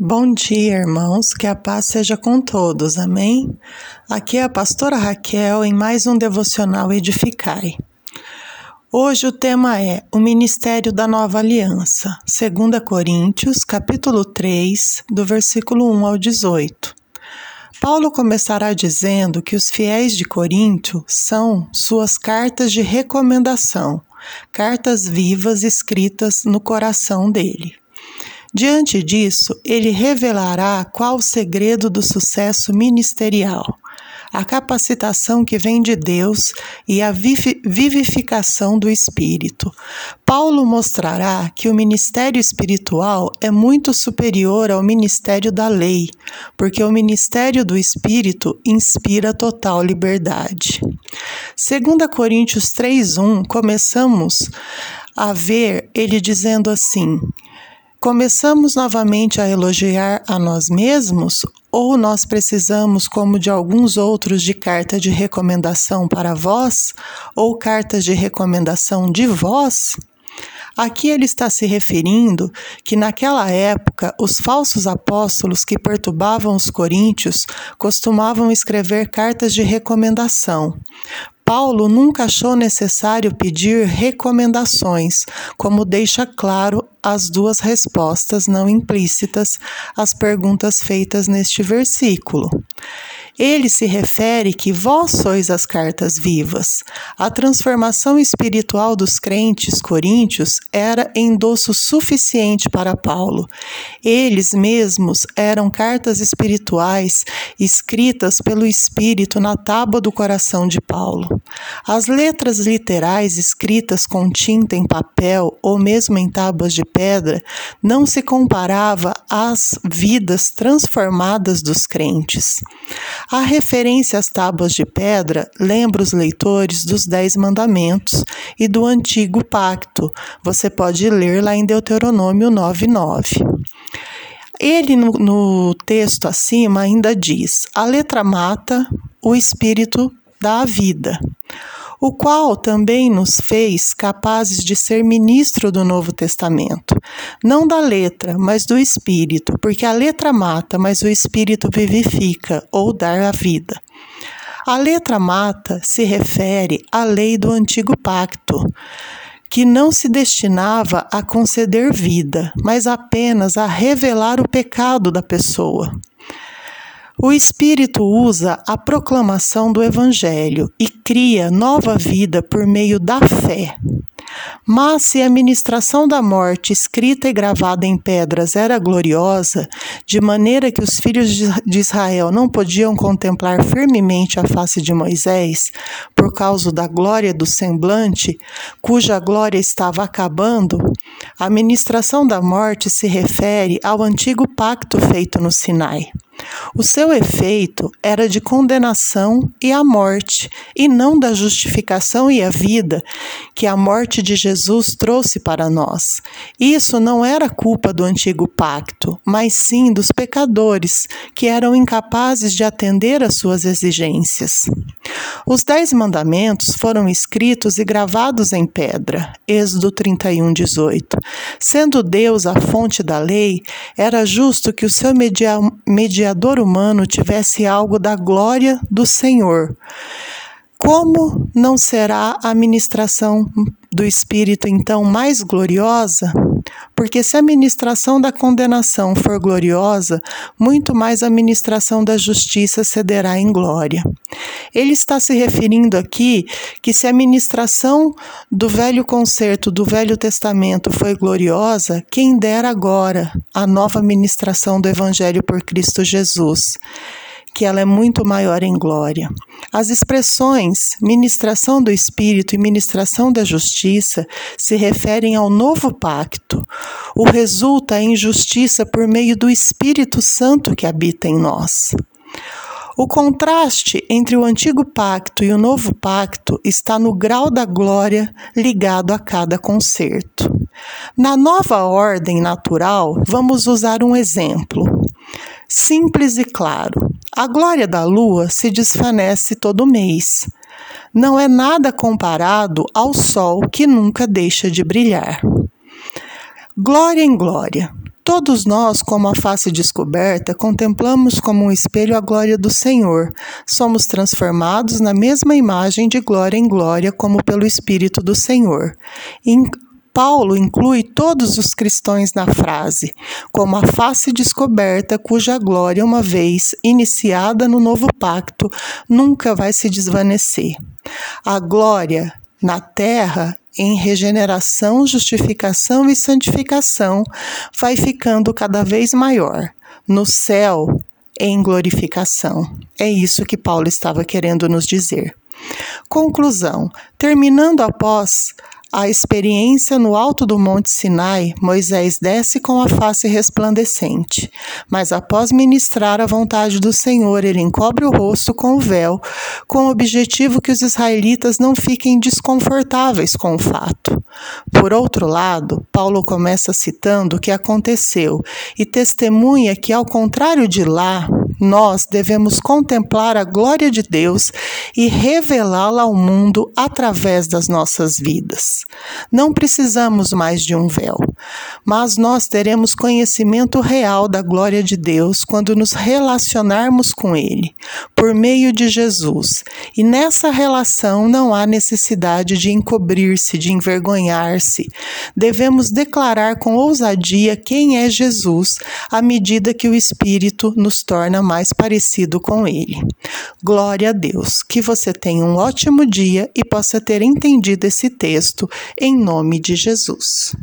Bom dia, irmãos, que a paz seja com todos, amém? Aqui é a pastora Raquel em mais um devocional Edificai. Hoje o tema é o ministério da nova aliança, 2 Coríntios, capítulo 3, do versículo 1 ao 18. Paulo começará dizendo que os fiéis de Corinto são suas cartas de recomendação, cartas vivas escritas no coração dele. Diante disso, ele revelará qual o segredo do sucesso ministerial, a capacitação que vem de Deus e a vivificação do Espírito. Paulo mostrará que o ministério espiritual é muito superior ao ministério da lei, porque o ministério do Espírito inspira total liberdade. 2 Coríntios 3:1 começamos a ver ele dizendo assim: Começamos novamente a elogiar a nós mesmos ou nós precisamos, como de alguns outros, de carta de recomendação para vós ou cartas de recomendação de vós? Aqui ele está se referindo que naquela época os falsos apóstolos que perturbavam os coríntios costumavam escrever cartas de recomendação. Paulo nunca achou necessário pedir recomendações, como deixa claro as duas respostas não implícitas às perguntas feitas neste versículo. Ele se refere que vós sois as cartas vivas. A transformação espiritual dos crentes coríntios era endosso suficiente para Paulo. Eles mesmos eram cartas espirituais escritas pelo Espírito na tábua do coração de Paulo. As letras literais escritas com tinta em papel ou mesmo em tábuas de pedra não se comparava às vidas transformadas dos crentes. A referência às tábuas de pedra lembra os leitores dos Dez Mandamentos e do Antigo Pacto. Você pode ler lá em Deuteronômio 9,9. Ele, no, no texto acima, ainda diz: a letra mata, o espírito dá a vida o qual também nos fez capazes de ser ministro do Novo Testamento, não da letra, mas do Espírito, porque a letra mata, mas o Espírito vivifica ou dá a vida. A letra mata se refere à lei do antigo pacto, que não se destinava a conceder vida, mas apenas a revelar o pecado da pessoa. O Espírito usa a proclamação do Evangelho e cria nova vida por meio da fé. Mas se a ministração da morte escrita e gravada em pedras era gloriosa, de maneira que os filhos de Israel não podiam contemplar firmemente a face de Moisés, por causa da glória do semblante, cuja glória estava acabando, a ministração da morte se refere ao antigo pacto feito no Sinai. O seu efeito era de condenação e a morte, e não da justificação e a vida que a morte de Jesus trouxe para nós. Isso não era culpa do antigo pacto, mas sim dos pecadores, que eram incapazes de atender às suas exigências. Os Dez Mandamentos foram escritos e gravados em pedra. Êxodo 31, 18. Sendo Deus a fonte da lei, era justo que o seu mediador humano tivesse algo da glória do Senhor. Como não será a ministração do Espírito então mais gloriosa? Porque se a ministração da condenação for gloriosa, muito mais a ministração da justiça cederá em glória. Ele está se referindo aqui que se a ministração do velho concerto do Velho Testamento foi gloriosa, quem dera agora a nova ministração do Evangelho por Cristo Jesus que ela é muito maior em glória. As expressões ministração do Espírito e ministração da justiça se referem ao novo pacto. O resulta em justiça por meio do Espírito Santo que habita em nós. O contraste entre o antigo pacto e o novo pacto está no grau da glória ligado a cada concerto. Na nova ordem natural, vamos usar um exemplo. Simples e claro. A glória da lua se desvanece todo mês. Não é nada comparado ao sol que nunca deixa de brilhar. Glória em glória. Todos nós, como a face descoberta, contemplamos como um espelho a glória do Senhor. Somos transformados na mesma imagem de glória em glória, como pelo Espírito do Senhor. Paulo inclui todos os cristãos na frase, como a face descoberta cuja glória, uma vez iniciada no novo pacto, nunca vai se desvanecer. A glória na terra em regeneração, justificação e santificação vai ficando cada vez maior. No céu, em glorificação. É isso que Paulo estava querendo nos dizer. Conclusão: terminando após a experiência no alto do Monte Sinai, Moisés desce com a face resplandecente, mas após ministrar a vontade do Senhor, ele encobre o rosto com o véu, com o objetivo que os israelitas não fiquem desconfortáveis com o fato. Por outro lado, Paulo começa citando o que aconteceu e testemunha que, ao contrário de lá, nós devemos contemplar a glória de Deus e revelá-la ao mundo através das nossas vidas. Não precisamos mais de um véu, mas nós teremos conhecimento real da glória de Deus quando nos relacionarmos com Ele, por meio de Jesus. E nessa relação não há necessidade de encobrir-se, de envergonhar-se. Devemos declarar com ousadia quem é Jesus à medida que o Espírito nos torna mais parecido com Ele. Glória a Deus. Que você tenha um ótimo dia e possa ter entendido esse texto em nome de Jesus.